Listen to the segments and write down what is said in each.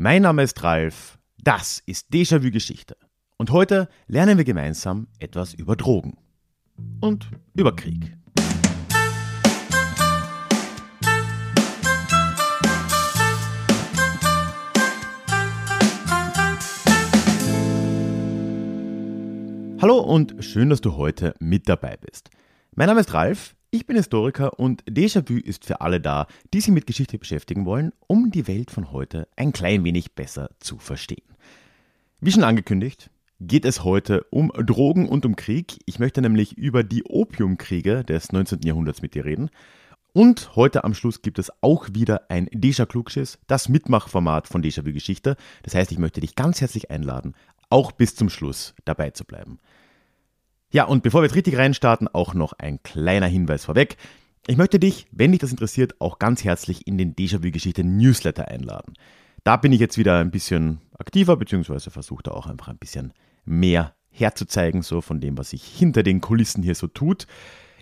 Mein Name ist Ralf, das ist Déjà-vu Geschichte. Und heute lernen wir gemeinsam etwas über Drogen und über Krieg. Hallo und schön, dass du heute mit dabei bist. Mein Name ist Ralf, ich bin Historiker und Déjà-vu ist für alle da, die sich mit Geschichte beschäftigen wollen, um die Welt von heute ein klein wenig besser zu verstehen. Wie schon angekündigt, geht es heute um Drogen und um Krieg. Ich möchte nämlich über die Opiumkriege des 19. Jahrhunderts mit dir reden. Und heute am Schluss gibt es auch wieder ein Déjà Klugschiss, das Mitmachformat von Déjà-vu Geschichte. Das heißt, ich möchte dich ganz herzlich einladen, auch bis zum Schluss dabei zu bleiben. Ja, und bevor wir jetzt richtig reinstarten, auch noch ein kleiner Hinweis vorweg. Ich möchte dich, wenn dich das interessiert, auch ganz herzlich in den Déjà-vu-Geschichte Newsletter einladen. Da bin ich jetzt wieder ein bisschen aktiver, beziehungsweise versuche da auch einfach ein bisschen mehr herzuzeigen, so von dem, was sich hinter den Kulissen hier so tut.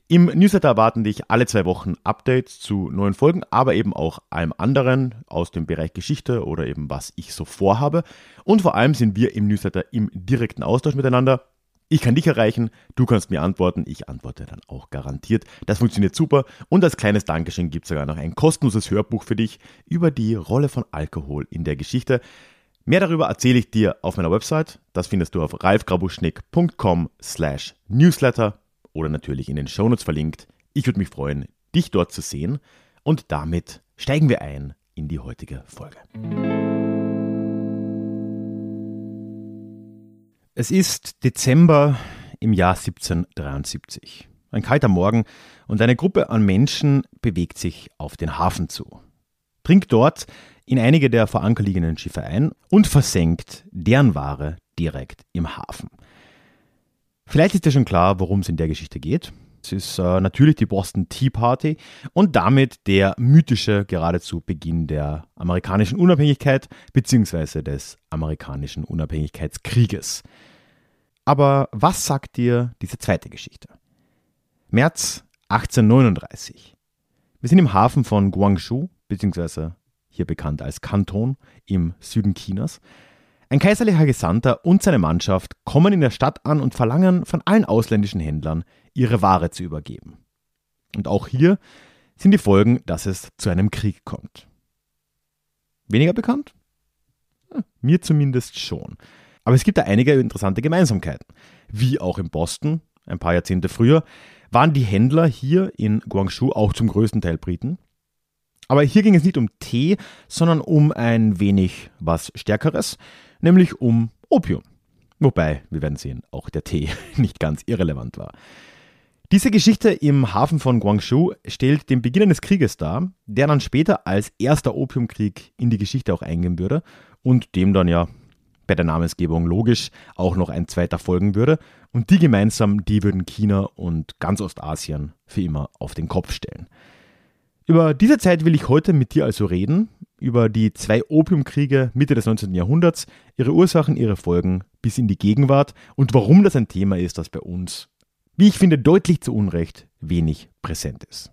Im Newsletter erwarten dich alle zwei Wochen Updates zu neuen Folgen, aber eben auch allem anderen aus dem Bereich Geschichte oder eben was ich so vorhabe. Und vor allem sind wir im Newsletter im direkten Austausch miteinander. Ich kann dich erreichen, du kannst mir antworten, ich antworte dann auch garantiert. Das funktioniert super und als kleines Dankeschön gibt es sogar noch ein kostenloses Hörbuch für dich über die Rolle von Alkohol in der Geschichte. Mehr darüber erzähle ich dir auf meiner Website. Das findest du auf ralfgrabuschnick.com slash newsletter oder natürlich in den Shownotes verlinkt. Ich würde mich freuen, dich dort zu sehen. Und damit steigen wir ein in die heutige Folge. Es ist Dezember im Jahr 1773. Ein kalter Morgen und eine Gruppe an Menschen bewegt sich auf den Hafen zu. Dringt dort in einige der vor Anker liegenden Schiffe ein und versenkt deren Ware direkt im Hafen. Vielleicht ist dir schon klar, worum es in der Geschichte geht. Es ist äh, natürlich die Boston Tea Party und damit der mythische geradezu Beginn der amerikanischen Unabhängigkeit bzw. des amerikanischen Unabhängigkeitskrieges. Aber was sagt dir diese zweite Geschichte? März 1839. Wir sind im Hafen von Guangzhou, bzw. hier bekannt als Kanton im Süden Chinas. Ein kaiserlicher Gesandter und seine Mannschaft kommen in der Stadt an und verlangen von allen ausländischen Händlern, ihre Ware zu übergeben. Und auch hier sind die Folgen, dass es zu einem Krieg kommt. Weniger bekannt? Mir zumindest schon. Aber es gibt da einige interessante Gemeinsamkeiten. Wie auch in Boston, ein paar Jahrzehnte früher, waren die Händler hier in Guangzhou auch zum größten Teil Briten. Aber hier ging es nicht um Tee, sondern um ein wenig was Stärkeres, nämlich um Opium. Wobei, wir werden sehen, auch der Tee nicht ganz irrelevant war. Diese Geschichte im Hafen von Guangzhou stellt den Beginn eines Krieges dar, der dann später als erster Opiumkrieg in die Geschichte auch eingehen würde und dem dann ja bei der Namensgebung logisch auch noch ein zweiter folgen würde. Und die gemeinsam, die würden China und ganz Ostasien für immer auf den Kopf stellen. Über diese Zeit will ich heute mit dir also reden, über die zwei Opiumkriege Mitte des 19. Jahrhunderts, ihre Ursachen, ihre Folgen bis in die Gegenwart und warum das ein Thema ist, das bei uns, wie ich finde, deutlich zu Unrecht wenig präsent ist.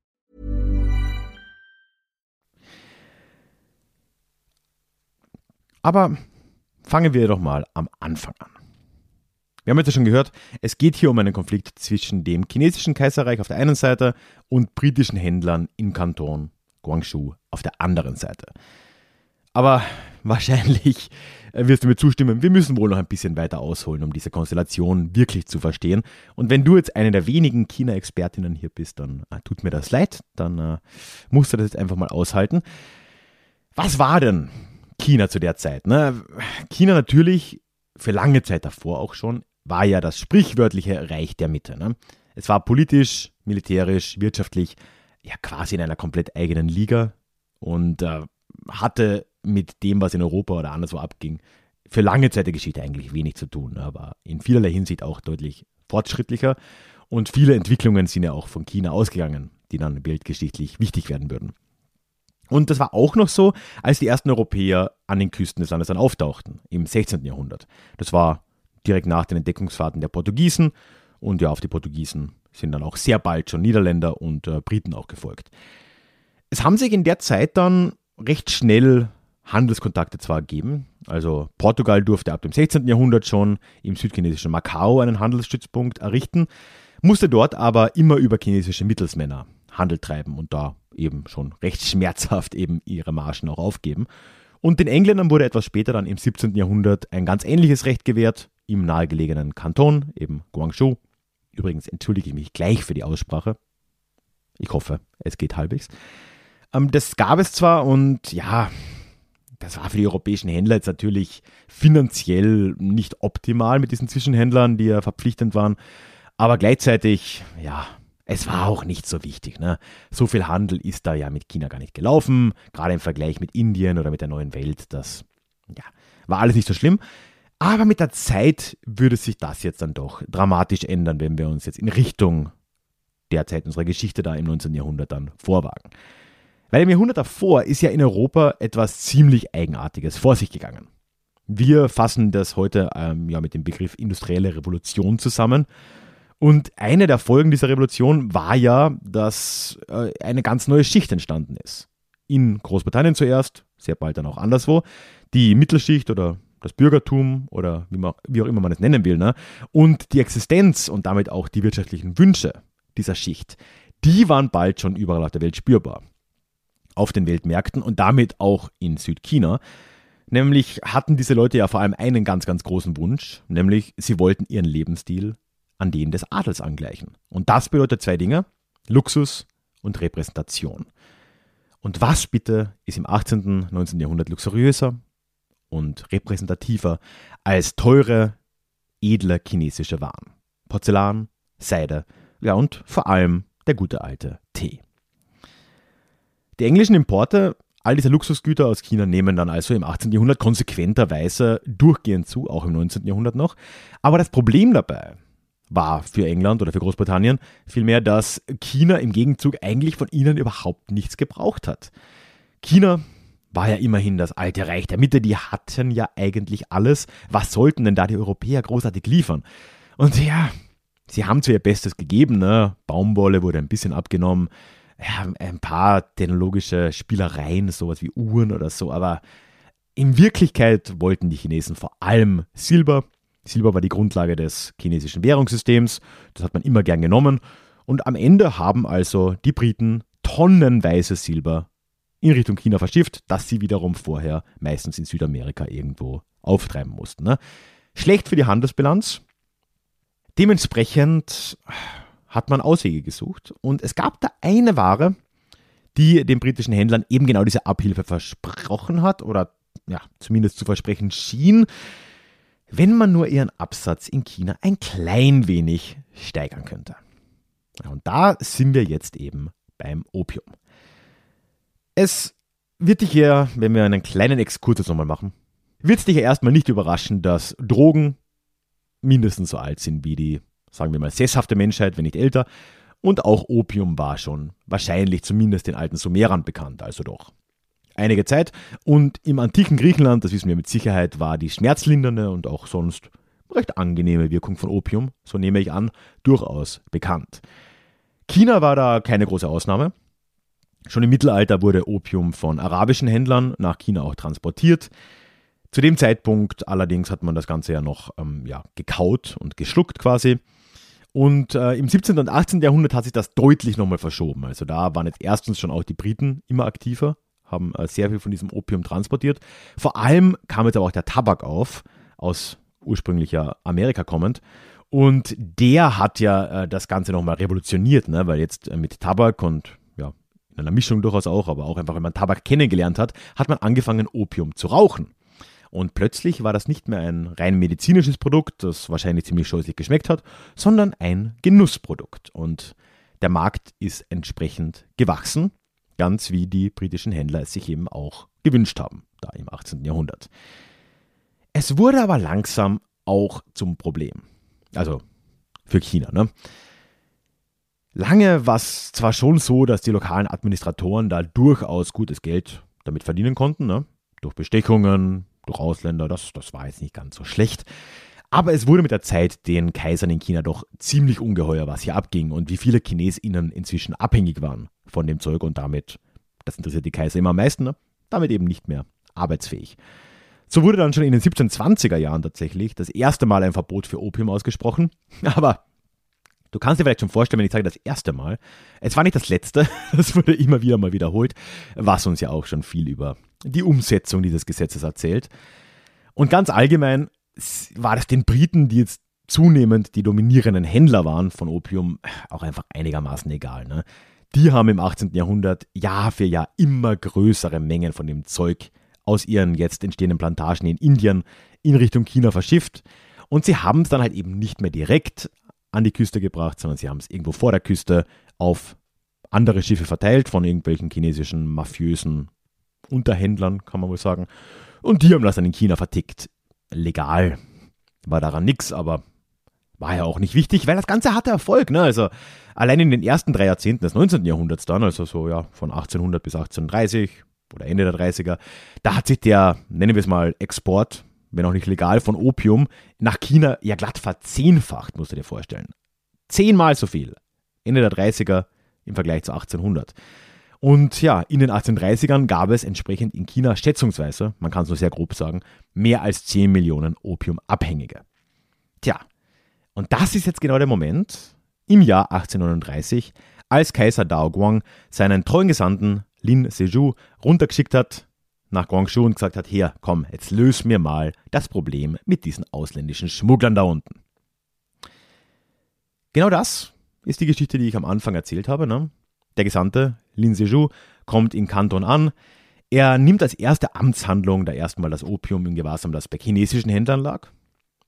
Aber fangen wir doch mal am Anfang an. Wir haben jetzt schon gehört, es geht hier um einen Konflikt zwischen dem chinesischen Kaiserreich auf der einen Seite und britischen Händlern im Kanton Guangzhou auf der anderen Seite. Aber wahrscheinlich äh, wirst du mir zustimmen, wir müssen wohl noch ein bisschen weiter ausholen, um diese Konstellation wirklich zu verstehen. Und wenn du jetzt eine der wenigen China-Expertinnen hier bist, dann äh, tut mir das leid, dann äh, musst du das jetzt einfach mal aushalten. Was war denn China zu der Zeit? Ne? China natürlich für lange Zeit davor auch schon war ja das sprichwörtliche Reich der Mitte. Ne? Es war politisch, militärisch, wirtschaftlich ja quasi in einer komplett eigenen Liga und äh, hatte mit dem, was in Europa oder anderswo abging, für lange Zeit der Geschichte eigentlich wenig zu tun, aber in vielerlei Hinsicht auch deutlich fortschrittlicher. Und viele Entwicklungen sind ja auch von China ausgegangen, die dann weltgeschichtlich wichtig werden würden. Und das war auch noch so, als die ersten Europäer an den Küsten des Landes dann auftauchten, im 16. Jahrhundert. Das war direkt nach den Entdeckungsfahrten der Portugiesen. Und ja, auf die Portugiesen sind dann auch sehr bald schon Niederländer und äh, Briten auch gefolgt. Es haben sich in der Zeit dann recht schnell Handelskontakte zwar ergeben. Also Portugal durfte ab dem 16. Jahrhundert schon im südchinesischen Macau einen Handelsstützpunkt errichten, musste dort aber immer über chinesische Mittelsmänner Handel treiben und da eben schon recht schmerzhaft eben ihre Margen auch aufgeben. Und den Engländern wurde etwas später dann im 17. Jahrhundert ein ganz ähnliches Recht gewährt, im nahegelegenen Kanton, eben Guangzhou. Übrigens entschuldige ich mich gleich für die Aussprache. Ich hoffe, es geht halbwegs. Ähm, das gab es zwar und ja, das war für die europäischen Händler jetzt natürlich finanziell nicht optimal mit diesen Zwischenhändlern, die ja verpflichtend waren. Aber gleichzeitig, ja, es war auch nicht so wichtig. Ne? So viel Handel ist da ja mit China gar nicht gelaufen, gerade im Vergleich mit Indien oder mit der neuen Welt. Das ja, war alles nicht so schlimm. Aber mit der Zeit würde sich das jetzt dann doch dramatisch ändern, wenn wir uns jetzt in Richtung der Zeit unserer Geschichte da im 19. Jahrhundert dann vorwagen. Weil im Jahrhundert davor ist ja in Europa etwas ziemlich Eigenartiges vor sich gegangen. Wir fassen das heute ähm, ja mit dem Begriff industrielle Revolution zusammen. Und eine der Folgen dieser Revolution war ja, dass äh, eine ganz neue Schicht entstanden ist. In Großbritannien zuerst, sehr bald dann auch anderswo. Die Mittelschicht oder das Bürgertum oder wie, man, wie auch immer man es nennen will. Ne? Und die Existenz und damit auch die wirtschaftlichen Wünsche dieser Schicht, die waren bald schon überall auf der Welt spürbar. Auf den Weltmärkten und damit auch in Südchina. Nämlich hatten diese Leute ja vor allem einen ganz, ganz großen Wunsch, nämlich sie wollten ihren Lebensstil an den des Adels angleichen. Und das bedeutet zwei Dinge, Luxus und Repräsentation. Und was bitte ist im 18., 19. Jahrhundert luxuriöser und repräsentativer als teure, edle chinesische Waren? Porzellan, Seide, ja und vor allem der gute alte Tee. Die englischen Importe all dieser Luxusgüter aus China nehmen dann also im 18. Jahrhundert konsequenterweise durchgehend zu, auch im 19. Jahrhundert noch. Aber das Problem dabei war für England oder für Großbritannien vielmehr, dass China im Gegenzug eigentlich von ihnen überhaupt nichts gebraucht hat. China war ja immerhin das alte Reich der Mitte, die hatten ja eigentlich alles. Was sollten denn da die Europäer großartig liefern? Und ja, sie haben zu ihr Bestes gegeben, ne? Baumwolle wurde ein bisschen abgenommen, ja, ein paar technologische Spielereien, sowas wie Uhren oder so, aber in Wirklichkeit wollten die Chinesen vor allem Silber, Silber war die Grundlage des chinesischen Währungssystems, das hat man immer gern genommen. Und am Ende haben also die Briten tonnenweise Silber in Richtung China verschifft, das sie wiederum vorher meistens in Südamerika irgendwo auftreiben mussten. Ne? Schlecht für die Handelsbilanz. Dementsprechend hat man Auswege gesucht und es gab da eine Ware, die den britischen Händlern eben genau diese Abhilfe versprochen hat oder ja, zumindest zu versprechen schien wenn man nur ihren Absatz in China ein klein wenig steigern könnte. Und da sind wir jetzt eben beim Opium. Es wird dich ja, wenn wir einen kleinen Exkurs jetzt nochmal machen, wird es dich ja erstmal nicht überraschen, dass Drogen mindestens so alt sind wie die, sagen wir mal, sesshafte Menschheit, wenn nicht älter. Und auch Opium war schon wahrscheinlich zumindest den alten Sumerern bekannt, also doch einige Zeit. Und im antiken Griechenland, das wissen wir mit Sicherheit, war die schmerzlindernde und auch sonst recht angenehme Wirkung von Opium, so nehme ich an, durchaus bekannt. China war da keine große Ausnahme. Schon im Mittelalter wurde Opium von arabischen Händlern nach China auch transportiert. Zu dem Zeitpunkt allerdings hat man das Ganze ja noch ähm, ja, gekaut und geschluckt quasi. Und äh, im 17. und 18. Jahrhundert hat sich das deutlich nochmal verschoben. Also da waren jetzt erstens schon auch die Briten immer aktiver haben äh, sehr viel von diesem Opium transportiert. Vor allem kam jetzt aber auch der Tabak auf, aus ursprünglicher Amerika kommend. Und der hat ja äh, das Ganze nochmal revolutioniert, ne? weil jetzt äh, mit Tabak und ja, in einer Mischung durchaus auch, aber auch einfach, wenn man Tabak kennengelernt hat, hat man angefangen, Opium zu rauchen. Und plötzlich war das nicht mehr ein rein medizinisches Produkt, das wahrscheinlich ziemlich scheußlich geschmeckt hat, sondern ein Genussprodukt. Und der Markt ist entsprechend gewachsen ganz wie die britischen Händler es sich eben auch gewünscht haben, da im 18. Jahrhundert. Es wurde aber langsam auch zum Problem. Also für China. Ne? Lange war es zwar schon so, dass die lokalen Administratoren da durchaus gutes Geld damit verdienen konnten, ne? durch Bestechungen, durch Ausländer, das, das war jetzt nicht ganz so schlecht. Aber es wurde mit der Zeit den Kaisern in China doch ziemlich ungeheuer, was hier abging und wie viele ChinesInnen inzwischen abhängig waren von dem Zeug und damit, das interessiert die Kaiser immer am meisten, ne? damit eben nicht mehr arbeitsfähig. So wurde dann schon in den 1720er Jahren tatsächlich das erste Mal ein Verbot für Opium ausgesprochen. Aber du kannst dir vielleicht schon vorstellen, wenn ich sage das erste Mal, es war nicht das letzte, das wurde immer wieder mal wiederholt, was uns ja auch schon viel über die Umsetzung dieses Gesetzes erzählt. Und ganz allgemein war das den Briten, die jetzt zunehmend die dominierenden Händler waren von Opium, auch einfach einigermaßen egal. Ne? Die haben im 18. Jahrhundert Jahr für Jahr immer größere Mengen von dem Zeug aus ihren jetzt entstehenden Plantagen in Indien in Richtung China verschifft. Und sie haben es dann halt eben nicht mehr direkt an die Küste gebracht, sondern sie haben es irgendwo vor der Küste auf andere Schiffe verteilt von irgendwelchen chinesischen mafiösen Unterhändlern, kann man wohl sagen. Und die haben das dann in China vertickt. Legal war daran nichts, aber war ja auch nicht wichtig, weil das Ganze hatte Erfolg. Ne? Also allein in den ersten drei Jahrzehnten des 19. Jahrhunderts dann, also so ja von 1800 bis 1830, oder Ende der 30er, da hat sich der, nennen wir es mal, Export, wenn auch nicht legal, von Opium nach China ja glatt verzehnfacht, musst du dir vorstellen. Zehnmal so viel. Ende der 30er im Vergleich zu 1800. Und ja, in den 1830ern gab es entsprechend in China schätzungsweise, man kann es nur sehr grob sagen, mehr als 10 Millionen Opiumabhängige. Tja, und das ist jetzt genau der Moment, im Jahr 1839, als Kaiser Dao Guang seinen treuen Gesandten Lin Sezhou runtergeschickt hat nach Guangzhou und gesagt hat, hier, komm, jetzt löse mir mal das Problem mit diesen ausländischen Schmugglern da unten. Genau das ist die Geschichte, die ich am Anfang erzählt habe. Ne? Der Gesandte Lin Sezhou kommt in Kanton an. Er nimmt als erste Amtshandlung da erstmal das Opium in Gewahrsam, das bei chinesischen Händlern lag.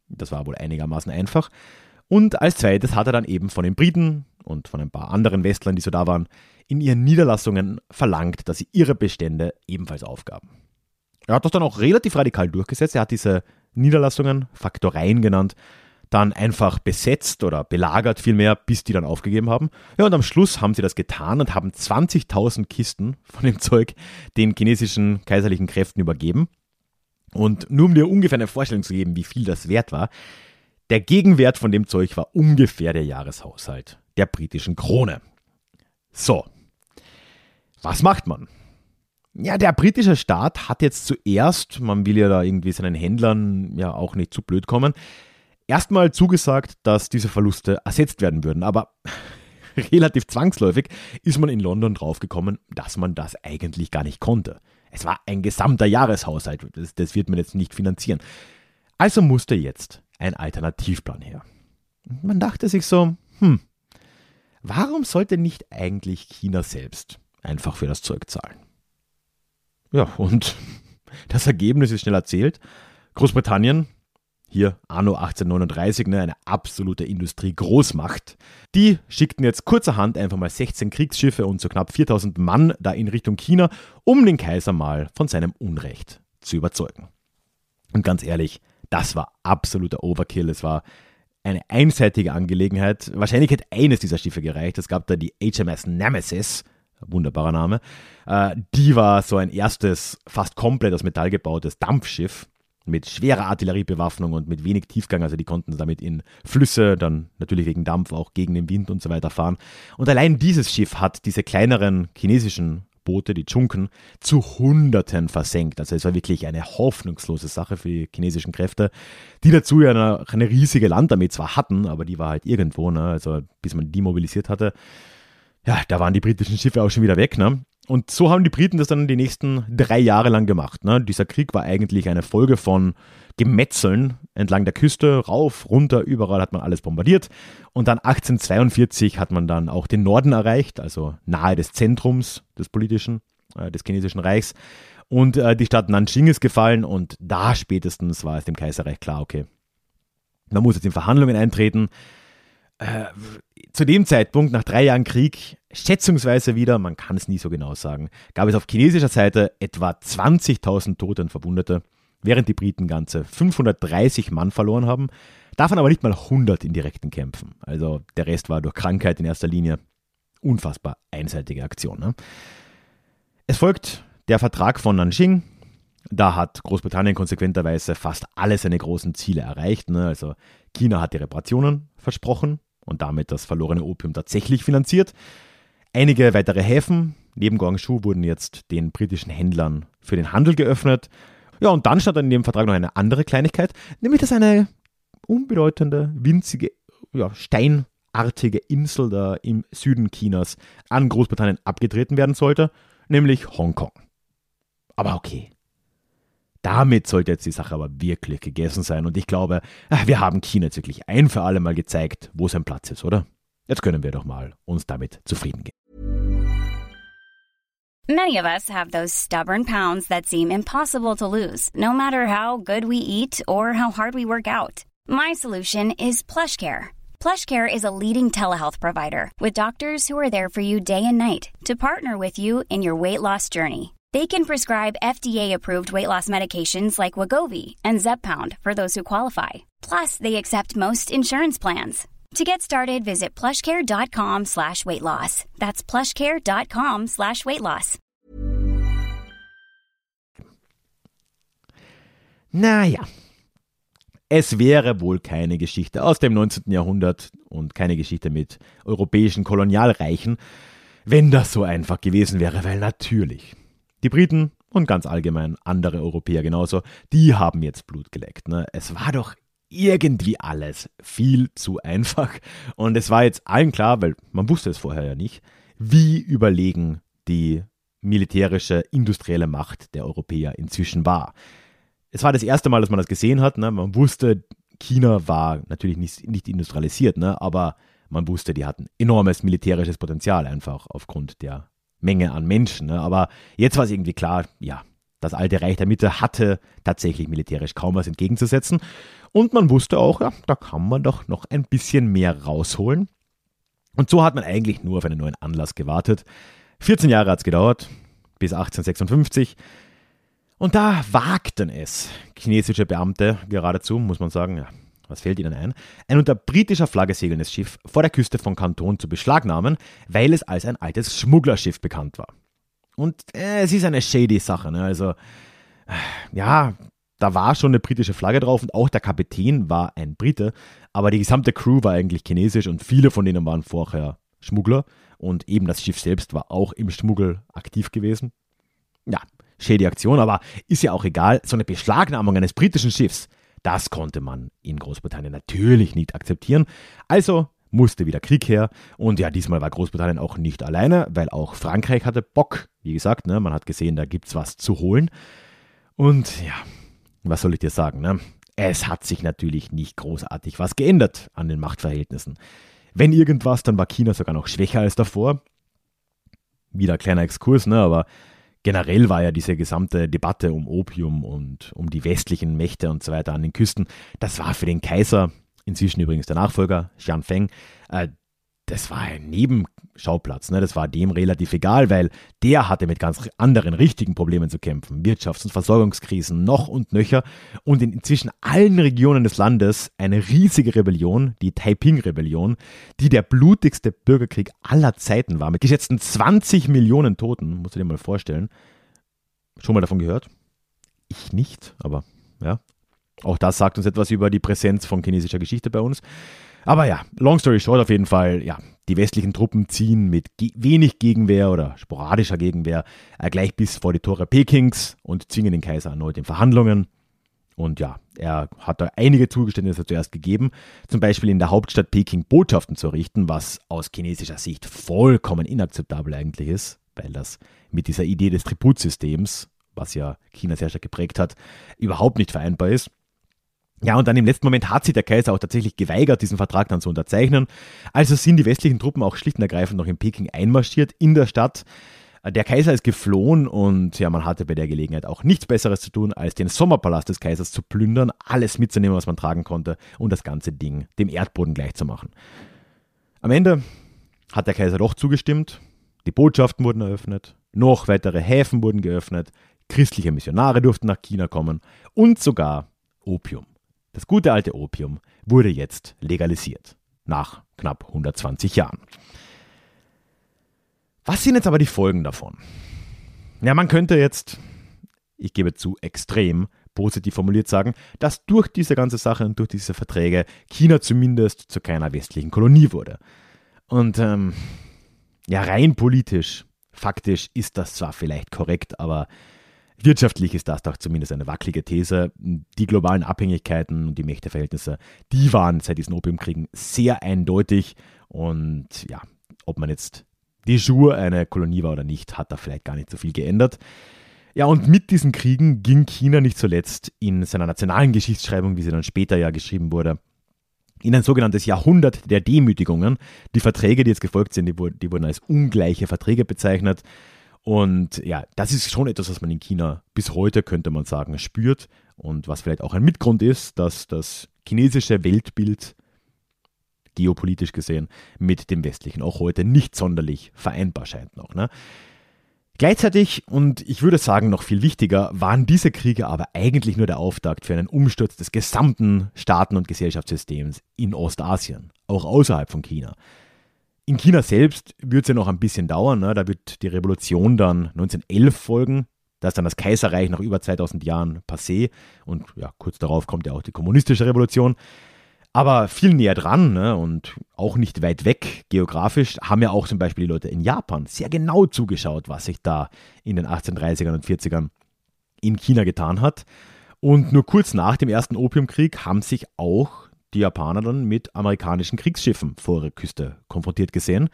Das war wohl einigermaßen einfach. Und als zweites hat er dann eben von den Briten und von ein paar anderen Westlern, die so da waren, in ihren Niederlassungen verlangt, dass sie ihre Bestände ebenfalls aufgaben. Er hat das dann auch relativ radikal durchgesetzt. Er hat diese Niederlassungen, Faktoreien genannt, dann einfach besetzt oder belagert vielmehr, bis die dann aufgegeben haben. Ja, und am Schluss haben sie das getan und haben 20.000 Kisten von dem Zeug den chinesischen kaiserlichen Kräften übergeben. Und nur um dir ungefähr eine Vorstellung zu geben, wie viel das wert war, der Gegenwert von dem Zeug war ungefähr der Jahreshaushalt der britischen Krone. So, was macht man? Ja, der britische Staat hat jetzt zuerst, man will ja da irgendwie seinen Händlern ja auch nicht zu blöd kommen, erstmal zugesagt, dass diese Verluste ersetzt werden würden. Aber relativ zwangsläufig ist man in London draufgekommen, dass man das eigentlich gar nicht konnte. Es war ein gesamter Jahreshaushalt, das, das wird man jetzt nicht finanzieren. Also musste jetzt ein Alternativplan her. Man dachte sich so, hm, Warum sollte nicht eigentlich China selbst einfach für das Zeug zahlen? Ja, und das Ergebnis ist schnell erzählt. Großbritannien, hier anno 1839, ne, eine absolute Industrie-Großmacht, die schickten jetzt kurzerhand einfach mal 16 Kriegsschiffe und so knapp 4000 Mann da in Richtung China, um den Kaiser mal von seinem Unrecht zu überzeugen. Und ganz ehrlich, das war absoluter Overkill. Es war eine einseitige Angelegenheit. Wahrscheinlich hätte eines dieser Schiffe gereicht. Es gab da die HMS Nemesis, wunderbarer Name. Äh, die war so ein erstes, fast komplett aus Metall gebautes Dampfschiff mit schwerer Artilleriebewaffnung und mit wenig Tiefgang. Also die konnten damit in Flüsse, dann natürlich wegen Dampf auch gegen den Wind und so weiter fahren. Und allein dieses Schiff hat diese kleineren chinesischen Boote, die Chunken, zu Hunderten versenkt. Also es war wirklich eine hoffnungslose Sache für die chinesischen Kräfte, die dazu ja eine, eine riesige Landarmee zwar hatten, aber die war halt irgendwo, ne? also bis man die mobilisiert hatte. Ja, da waren die britischen Schiffe auch schon wieder weg. Ne? Und so haben die Briten das dann die nächsten drei Jahre lang gemacht. Ne? Dieser Krieg war eigentlich eine Folge von Gemetzeln entlang der Küste, rauf, runter, überall hat man alles bombardiert. Und dann 1842 hat man dann auch den Norden erreicht, also nahe des Zentrums des politischen, äh, des chinesischen Reichs. Und äh, die Stadt Nanjing ist gefallen und da spätestens war es dem Kaiserreich klar, okay, man muss jetzt in Verhandlungen eintreten. Äh, zu dem Zeitpunkt, nach drei Jahren Krieg, schätzungsweise wieder, man kann es nie so genau sagen, gab es auf chinesischer Seite etwa 20.000 Tote und Verwundete, während die Briten ganze 530 Mann verloren haben, davon aber nicht mal 100 in direkten Kämpfen. Also der Rest war durch Krankheit in erster Linie. Unfassbar einseitige Aktion. Ne? Es folgt der Vertrag von Nanjing, da hat Großbritannien konsequenterweise fast alle seine großen Ziele erreicht. Ne? Also China hat die Reparationen versprochen und damit das verlorene Opium tatsächlich finanziert. Einige weitere Häfen neben Guangzhou wurden jetzt den britischen Händlern für den Handel geöffnet. Ja, und dann stand in dem Vertrag noch eine andere Kleinigkeit, nämlich dass eine unbedeutende, winzige, ja, steinartige Insel da im Süden Chinas an Großbritannien abgetreten werden sollte, nämlich Hongkong. Aber okay, damit sollte jetzt die Sache aber wirklich gegessen sein. Und ich glaube, ah, wir haben China jetzt wirklich ein für alle Mal gezeigt, wo sein Platz ist, oder? Jetzt können wir doch mal uns damit zufrieden geben. Many of us have those stubborn pounds that seem impossible to lose, no matter how good we eat or how hard we work out. My solution is PlushCare. PlushCare is a leading telehealth provider with doctors who are there for you day and night to partner with you in your weight loss journey. They can prescribe FDA-approved weight loss medications like Wagovi and Zepbound for those who qualify. Plus, they accept most insurance plans. To get started, visit plushcare.com slash weight loss. That's plushcare.com slash weight loss. Naja, es wäre wohl keine Geschichte aus dem 19. Jahrhundert und keine Geschichte mit europäischen Kolonialreichen, wenn das so einfach gewesen wäre, weil natürlich Die Briten und ganz allgemein andere Europäer genauso, die haben jetzt Blut geleckt. Ne? Es war doch irgendwie alles viel zu einfach. Und es war jetzt allen klar, weil man wusste es vorher ja nicht, wie überlegen die militärische, industrielle Macht der Europäer inzwischen war. Es war das erste Mal, dass man das gesehen hat. Ne? Man wusste, China war natürlich nicht, nicht industrialisiert, ne? aber man wusste, die hatten enormes militärisches Potenzial einfach aufgrund der Menge an Menschen. Ne? Aber jetzt war es irgendwie klar, ja, das alte Reich der Mitte hatte tatsächlich militärisch kaum was entgegenzusetzen. Und man wusste auch, ja, da kann man doch noch ein bisschen mehr rausholen. Und so hat man eigentlich nur auf einen neuen Anlass gewartet. 14 Jahre hat es gedauert, bis 1856. Und da wagten es chinesische Beamte geradezu, muss man sagen, ja, was fällt Ihnen ein? Ein unter britischer Flagge segelndes Schiff vor der Küste von Kanton zu beschlagnahmen, weil es als ein altes Schmugglerschiff bekannt war. Und äh, es ist eine shady Sache. Ne? Also, äh, ja, da war schon eine britische Flagge drauf und auch der Kapitän war ein Brite, aber die gesamte Crew war eigentlich chinesisch und viele von denen waren vorher Schmuggler und eben das Schiff selbst war auch im Schmuggel aktiv gewesen. Ja, shady Aktion, aber ist ja auch egal. So eine Beschlagnahmung eines britischen Schiffs, das konnte man in Großbritannien natürlich nicht akzeptieren. Also musste wieder Krieg her. Und ja, diesmal war Großbritannien auch nicht alleine, weil auch Frankreich hatte Bock. Wie gesagt, ne, man hat gesehen, da gibt es was zu holen. Und ja, was soll ich dir sagen? Ne? Es hat sich natürlich nicht großartig was geändert an den Machtverhältnissen. Wenn irgendwas, dann war China sogar noch schwächer als davor. Wieder kleiner Exkurs, ne, aber generell war ja diese gesamte Debatte um Opium und um die westlichen Mächte und so weiter an den Küsten, das war für den Kaiser, inzwischen übrigens der Nachfolger, Xian Feng, äh, das war ein Nebenschauplatz. Ne? Das war dem relativ egal, weil der hatte mit ganz anderen richtigen Problemen zu kämpfen. Wirtschafts- und Versorgungskrisen noch und nöcher. Und in inzwischen allen Regionen des Landes eine riesige Rebellion, die Taiping-Rebellion, die der blutigste Bürgerkrieg aller Zeiten war. Mit geschätzten 20 Millionen Toten, musst du dir mal vorstellen. Schon mal davon gehört? Ich nicht, aber ja. Auch das sagt uns etwas über die Präsenz von chinesischer Geschichte bei uns. Aber ja, long story short auf jeden Fall, ja, die westlichen Truppen ziehen mit wenig Gegenwehr oder sporadischer Gegenwehr äh, gleich bis vor die Tore Pekings und zwingen den Kaiser erneut in Verhandlungen. Und ja, er hat da einige Zugeständnisse zuerst gegeben, zum Beispiel in der Hauptstadt Peking Botschaften zu errichten, was aus chinesischer Sicht vollkommen inakzeptabel eigentlich ist, weil das mit dieser Idee des Tributsystems, was ja China sehr stark geprägt hat, überhaupt nicht vereinbar ist. Ja, und dann im letzten Moment hat sich der Kaiser auch tatsächlich geweigert, diesen Vertrag dann zu unterzeichnen. Also sind die westlichen Truppen auch schlicht und ergreifend noch in Peking einmarschiert in der Stadt. Der Kaiser ist geflohen und ja, man hatte bei der Gelegenheit auch nichts Besseres zu tun, als den Sommerpalast des Kaisers zu plündern, alles mitzunehmen, was man tragen konnte und das ganze Ding dem Erdboden gleichzumachen. Am Ende hat der Kaiser doch zugestimmt, die Botschaften wurden eröffnet, noch weitere Häfen wurden geöffnet, christliche Missionare durften nach China kommen und sogar Opium. Das gute alte Opium wurde jetzt legalisiert, nach knapp 120 Jahren. Was sind jetzt aber die Folgen davon? Ja, man könnte jetzt, ich gebe zu, extrem positiv formuliert sagen, dass durch diese ganze Sache und durch diese Verträge China zumindest zu keiner westlichen Kolonie wurde. Und ähm, ja, rein politisch, faktisch ist das zwar vielleicht korrekt, aber wirtschaftlich ist das doch zumindest eine wackelige These. Die globalen Abhängigkeiten und die Mächteverhältnisse, die waren seit diesen Opiumkriegen sehr eindeutig. Und ja, ob man jetzt die Jour eine Kolonie war oder nicht, hat da vielleicht gar nicht so viel geändert. Ja, und mit diesen Kriegen ging China nicht zuletzt in seiner nationalen Geschichtsschreibung, wie sie dann später ja geschrieben wurde, in ein sogenanntes Jahrhundert der Demütigungen. Die Verträge, die jetzt gefolgt sind, die wurden als ungleiche Verträge bezeichnet. Und ja, das ist schon etwas, was man in China bis heute, könnte man sagen, spürt und was vielleicht auch ein Mitgrund ist, dass das chinesische Weltbild geopolitisch gesehen mit dem westlichen auch heute nicht sonderlich vereinbar scheint noch. Ne? Gleichzeitig, und ich würde sagen noch viel wichtiger, waren diese Kriege aber eigentlich nur der Auftakt für einen Umsturz des gesamten Staaten- und Gesellschaftssystems in Ostasien, auch außerhalb von China. In China selbst wird es ja noch ein bisschen dauern, ne? da wird die Revolution dann 1911 folgen, da ist dann das Kaiserreich nach über 2000 Jahren passé und ja, kurz darauf kommt ja auch die kommunistische Revolution. Aber viel näher dran ne, und auch nicht weit weg geografisch haben ja auch zum Beispiel die Leute in Japan sehr genau zugeschaut, was sich da in den 1830ern und 40ern in China getan hat. Und nur kurz nach dem ersten Opiumkrieg haben sich auch die Japaner dann mit amerikanischen Kriegsschiffen vor ihrer Küste konfrontiert gesehen,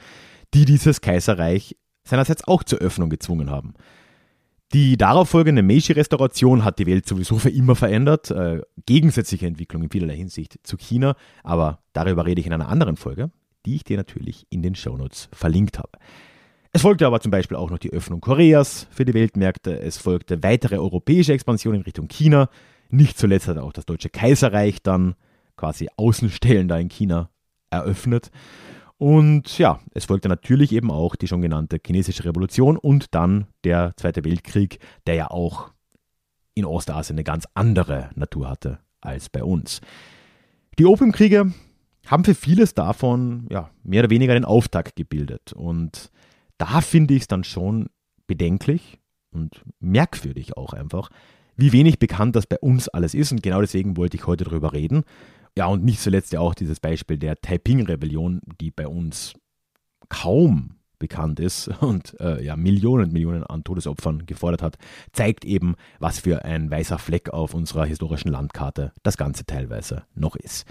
die dieses Kaiserreich seinerseits auch zur Öffnung gezwungen haben. Die darauffolgende Meiji-Restauration hat die Welt sowieso für immer verändert. Äh, gegensätzliche Entwicklung in vielerlei Hinsicht zu China, aber darüber rede ich in einer anderen Folge, die ich dir natürlich in den Shownotes verlinkt habe. Es folgte aber zum Beispiel auch noch die Öffnung Koreas für die Weltmärkte, es folgte weitere europäische Expansion in Richtung China, nicht zuletzt hat auch das Deutsche Kaiserreich dann quasi Außenstellen da in China eröffnet. Und ja, es folgte natürlich eben auch die schon genannte chinesische Revolution und dann der Zweite Weltkrieg, der ja auch in Ostasien eine ganz andere Natur hatte als bei uns. Die Opiumkriege haben für vieles davon ja, mehr oder weniger den Auftakt gebildet. Und da finde ich es dann schon bedenklich und merkwürdig auch einfach, wie wenig bekannt das bei uns alles ist. Und genau deswegen wollte ich heute darüber reden. Ja, und nicht zuletzt ja auch dieses Beispiel der Taiping-Rebellion, die bei uns kaum bekannt ist und äh, ja, Millionen und Millionen an Todesopfern gefordert hat, zeigt eben, was für ein weißer Fleck auf unserer historischen Landkarte das Ganze teilweise noch ist.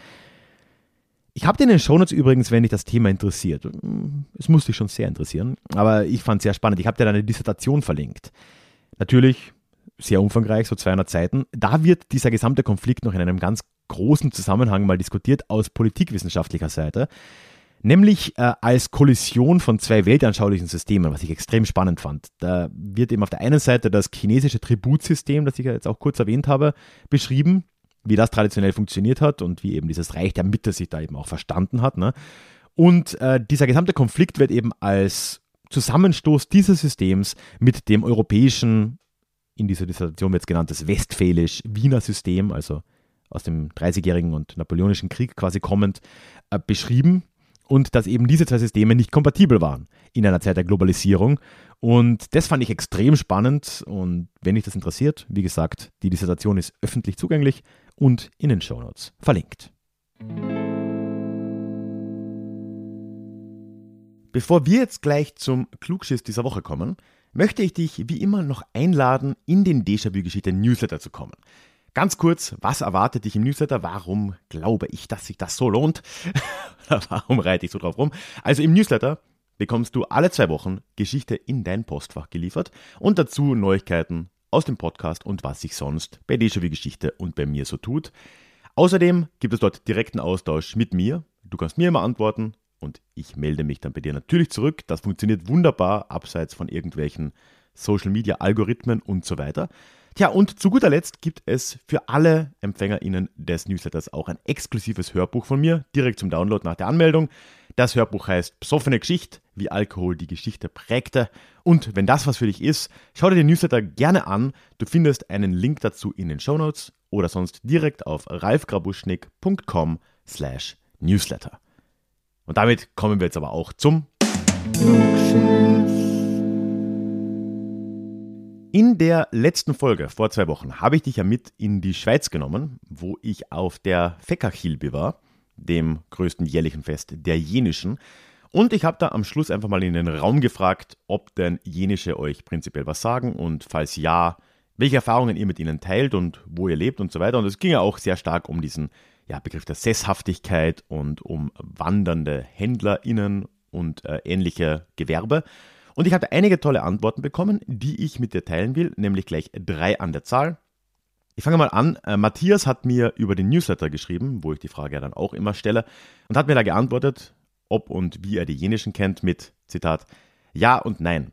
Ich habe dir in den Shownotes übrigens, wenn dich das Thema interessiert, es muss dich schon sehr interessieren, aber ich fand es sehr spannend, ich habe dir eine Dissertation verlinkt. Natürlich sehr umfangreich, so 200 Seiten. Da wird dieser gesamte Konflikt noch in einem ganz großen Zusammenhang mal diskutiert aus politikwissenschaftlicher Seite, nämlich äh, als Kollision von zwei weltanschaulichen Systemen, was ich extrem spannend fand. Da wird eben auf der einen Seite das chinesische Tributsystem, das ich ja jetzt auch kurz erwähnt habe, beschrieben, wie das traditionell funktioniert hat und wie eben dieses Reich der Mitte sich da eben auch verstanden hat. Ne? Und äh, dieser gesamte Konflikt wird eben als Zusammenstoß dieses Systems mit dem europäischen, in dieser Dissertation wird es genannt, das westfälisch-Wiener System, also aus dem Dreißigjährigen und Napoleonischen Krieg quasi kommend, äh, beschrieben und dass eben diese zwei Systeme nicht kompatibel waren in einer Zeit der Globalisierung. Und das fand ich extrem spannend und wenn dich das interessiert, wie gesagt, die Dissertation ist öffentlich zugänglich und in den Shownotes verlinkt. Bevor wir jetzt gleich zum Klugschiss dieser Woche kommen, möchte ich dich wie immer noch einladen, in den Déjà-vu-Geschichte Newsletter zu kommen. Ganz kurz, was erwartet dich im Newsletter? Warum glaube ich, dass sich das so lohnt? Warum reite ich so drauf rum? Also im Newsletter bekommst du alle zwei Wochen Geschichte in dein Postfach geliefert und dazu Neuigkeiten aus dem Podcast und was sich sonst bei Déjà-vu Geschichte und bei mir so tut. Außerdem gibt es dort direkten Austausch mit mir. Du kannst mir immer antworten und ich melde mich dann bei dir natürlich zurück. Das funktioniert wunderbar abseits von irgendwelchen Social Media Algorithmen und so weiter. Tja, und zu guter Letzt gibt es für alle EmpfängerInnen des Newsletters auch ein exklusives Hörbuch von mir, direkt zum Download nach der Anmeldung. Das Hörbuch heißt Besoffene Geschichte, wie Alkohol die Geschichte prägte. Und wenn das was für dich ist, schau dir den Newsletter gerne an. Du findest einen Link dazu in den Shownotes oder sonst direkt auf ralfgrabuschnick.com slash newsletter. Und damit kommen wir jetzt aber auch zum in der letzten Folge vor zwei Wochen habe ich dich ja mit in die Schweiz genommen, wo ich auf der Fekachilbe war, dem größten jährlichen Fest der Jenischen. Und ich habe da am Schluss einfach mal in den Raum gefragt, ob denn Jenische euch prinzipiell was sagen und falls ja, welche Erfahrungen ihr mit ihnen teilt und wo ihr lebt und so weiter. Und es ging ja auch sehr stark um diesen ja, Begriff der Sesshaftigkeit und um wandernde HändlerInnen und äh, ähnliche Gewerbe. Und ich habe einige tolle Antworten bekommen, die ich mit dir teilen will, nämlich gleich drei an der Zahl. Ich fange mal an. Äh, Matthias hat mir über den Newsletter geschrieben, wo ich die Frage ja dann auch immer stelle, und hat mir da geantwortet, ob und wie er die Jenischen kennt, mit Zitat Ja und Nein.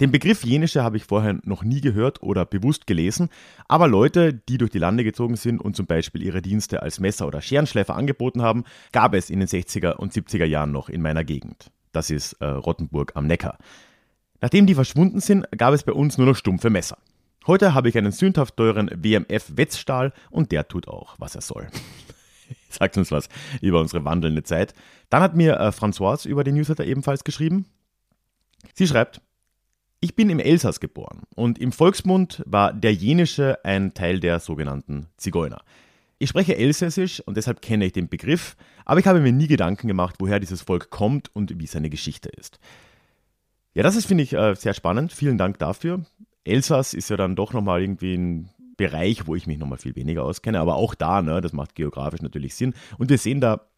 Den Begriff Jenische habe ich vorher noch nie gehört oder bewusst gelesen, aber Leute, die durch die Lande gezogen sind und zum Beispiel ihre Dienste als Messer- oder Scherenschleifer angeboten haben, gab es in den 60er und 70er Jahren noch in meiner Gegend. Das ist äh, Rottenburg am Neckar. Nachdem die verschwunden sind, gab es bei uns nur noch stumpfe Messer. Heute habe ich einen sündhaft teuren WMF Wetzstahl und der tut auch, was er soll. Sagt uns was über unsere wandelnde Zeit. Dann hat mir äh, Françoise über den Newsletter ebenfalls geschrieben. Sie schreibt, ich bin im Elsass geboren und im Volksmund war der Jenische ein Teil der sogenannten Zigeuner. Ich spreche Elsässisch und deshalb kenne ich den Begriff, aber ich habe mir nie Gedanken gemacht, woher dieses Volk kommt und wie seine Geschichte ist. Ja, das ist, finde ich, äh, sehr spannend. Vielen Dank dafür. Elsass ist ja dann doch nochmal irgendwie ein Bereich, wo ich mich nochmal viel weniger auskenne, aber auch da, ne, das macht geografisch natürlich Sinn. Und wir sehen da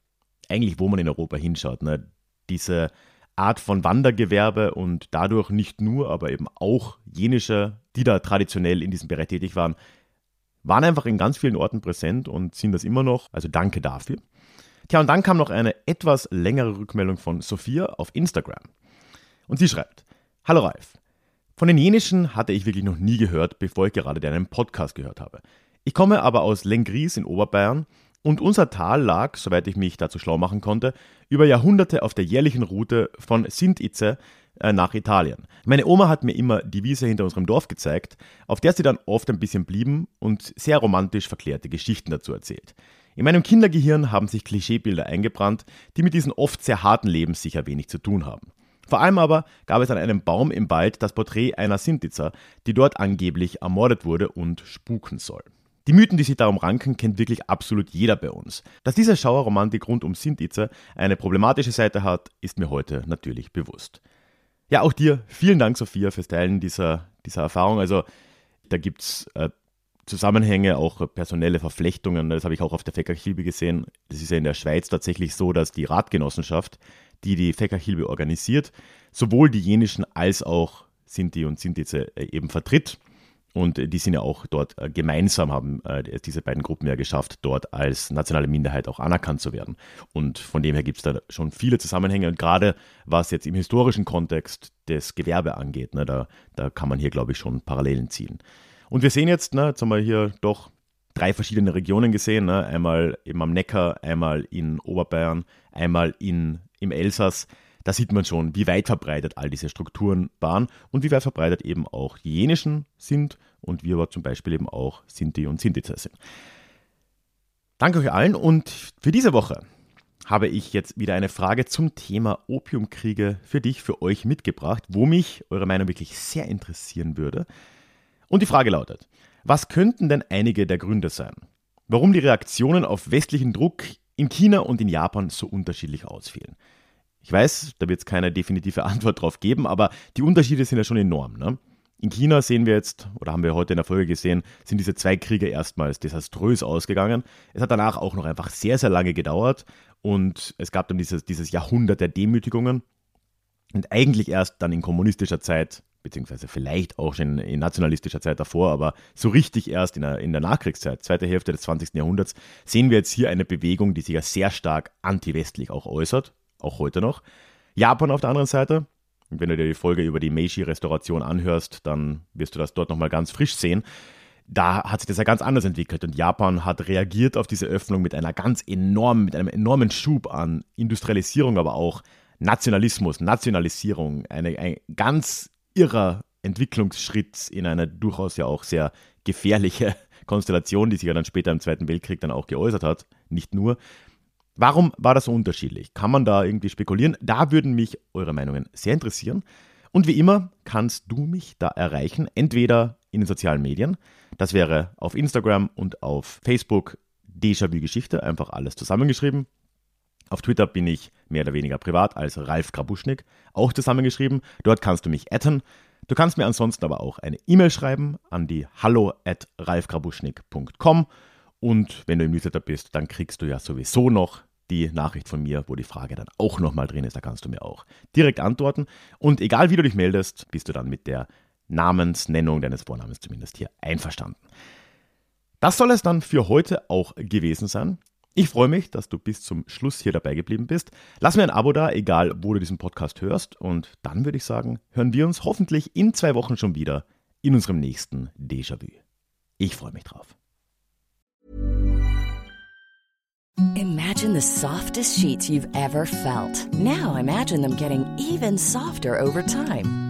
eigentlich, wo man in Europa hinschaut, ne, diese Art von Wandergewerbe und dadurch nicht nur, aber eben auch jenische, die da traditionell in diesem Bereich tätig waren, waren einfach in ganz vielen Orten präsent und sind das immer noch. Also danke dafür. Tja, und dann kam noch eine etwas längere Rückmeldung von Sophia auf Instagram. Und sie schreibt, Hallo Ralf, von den Jenischen hatte ich wirklich noch nie gehört, bevor ich gerade deinen Podcast gehört habe. Ich komme aber aus Lengries in Oberbayern und unser Tal lag, soweit ich mich dazu schlau machen konnte, über Jahrhunderte auf der jährlichen Route von Sintitze äh, nach Italien. Meine Oma hat mir immer die Wiese hinter unserem Dorf gezeigt, auf der sie dann oft ein bisschen blieben und sehr romantisch verklärte Geschichten dazu erzählt. In meinem Kindergehirn haben sich Klischeebilder eingebrannt, die mit diesen oft sehr harten Lebens sicher wenig zu tun haben. Vor allem aber gab es an einem Baum im Wald das Porträt einer Sintizer, die dort angeblich ermordet wurde und spuken soll. Die Mythen, die sich darum ranken, kennt wirklich absolut jeder bei uns. Dass diese Schauerromantik rund um Sintizer eine problematische Seite hat, ist mir heute natürlich bewusst. Ja, auch dir vielen Dank, Sophia, fürs Teilen dieser, dieser Erfahrung. Also da gibt es äh, Zusammenhänge, auch personelle Verflechtungen. Das habe ich auch auf der Feckerchilbe gesehen. Das ist ja in der Schweiz tatsächlich so, dass die Radgenossenschaft die die Fekkerhilbe organisiert, sowohl die jenischen als auch Sinti und Sintize äh, eben vertritt. Und die sind ja auch dort äh, gemeinsam, haben äh, diese beiden Gruppen ja geschafft, dort als nationale Minderheit auch anerkannt zu werden. Und von dem her gibt es da schon viele Zusammenhänge. Und gerade was jetzt im historischen Kontext das Gewerbe angeht, ne, da, da kann man hier, glaube ich, schon Parallelen ziehen. Und wir sehen jetzt, ne, jetzt haben wir hier doch drei verschiedene Regionen gesehen. Ne? Einmal eben am Neckar, einmal in Oberbayern, einmal in im Elsass, da sieht man schon, wie weit verbreitet all diese Strukturen waren und wie weit verbreitet eben auch jenischen sind und wie aber zum Beispiel eben auch Sinti und Sintizer sind. Danke euch allen und für diese Woche habe ich jetzt wieder eine Frage zum Thema Opiumkriege für dich, für euch mitgebracht, wo mich eure Meinung wirklich sehr interessieren würde. Und die Frage lautet, was könnten denn einige der Gründe sein? Warum die Reaktionen auf westlichen Druck in China und in Japan so unterschiedlich ausfielen. Ich weiß, da wird es keine definitive Antwort drauf geben, aber die Unterschiede sind ja schon enorm. Ne? In China sehen wir jetzt, oder haben wir heute in der Folge gesehen, sind diese zwei Kriege erstmals desaströs ausgegangen. Es hat danach auch noch einfach sehr, sehr lange gedauert und es gab dann dieses, dieses Jahrhundert der Demütigungen. Und eigentlich erst dann in kommunistischer Zeit beziehungsweise vielleicht auch schon in nationalistischer Zeit davor, aber so richtig erst in der, in der Nachkriegszeit, zweite Hälfte des 20. Jahrhunderts, sehen wir jetzt hier eine Bewegung, die sich ja sehr stark anti-westlich auch äußert, auch heute noch. Japan auf der anderen Seite, und wenn du dir die Folge über die Meiji-Restauration anhörst, dann wirst du das dort nochmal ganz frisch sehen. da hat sich das ja ganz anders entwickelt und Japan hat reagiert auf diese Öffnung mit einer ganz enormen, mit einem enormen Schub an Industrialisierung, aber auch Nationalismus, Nationalisierung, eine, ein ganz irrer Entwicklungsschritt in eine durchaus ja auch sehr gefährliche Konstellation, die sich ja dann später im Zweiten Weltkrieg dann auch geäußert hat, nicht nur. Warum war das so unterschiedlich? Kann man da irgendwie spekulieren? Da würden mich eure Meinungen sehr interessieren. Und wie immer kannst du mich da erreichen, entweder in den sozialen Medien, das wäre auf Instagram und auf Facebook Déjà-vu Geschichte, einfach alles zusammengeschrieben. Auf Twitter bin ich mehr oder weniger privat als Ralf Grabuschnik, auch zusammengeschrieben. Dort kannst du mich adden. Du kannst mir ansonsten aber auch eine E-Mail schreiben an die hallo at ralfgrabuschnik.com und wenn du im Newsletter bist, dann kriegst du ja sowieso noch die Nachricht von mir, wo die Frage dann auch nochmal drin ist. Da kannst du mir auch direkt antworten. Und egal wie du dich meldest, bist du dann mit der Namensnennung deines Vornamens zumindest hier einverstanden. Das soll es dann für heute auch gewesen sein. Ich freue mich, dass du bis zum Schluss hier dabei geblieben bist. Lass mir ein Abo da, egal wo du diesen Podcast hörst. Und dann würde ich sagen, hören wir uns hoffentlich in zwei Wochen schon wieder in unserem nächsten Déjà-vu. Ich freue mich drauf. Imagine the softest sheets you've ever felt. Now imagine them getting even softer over time.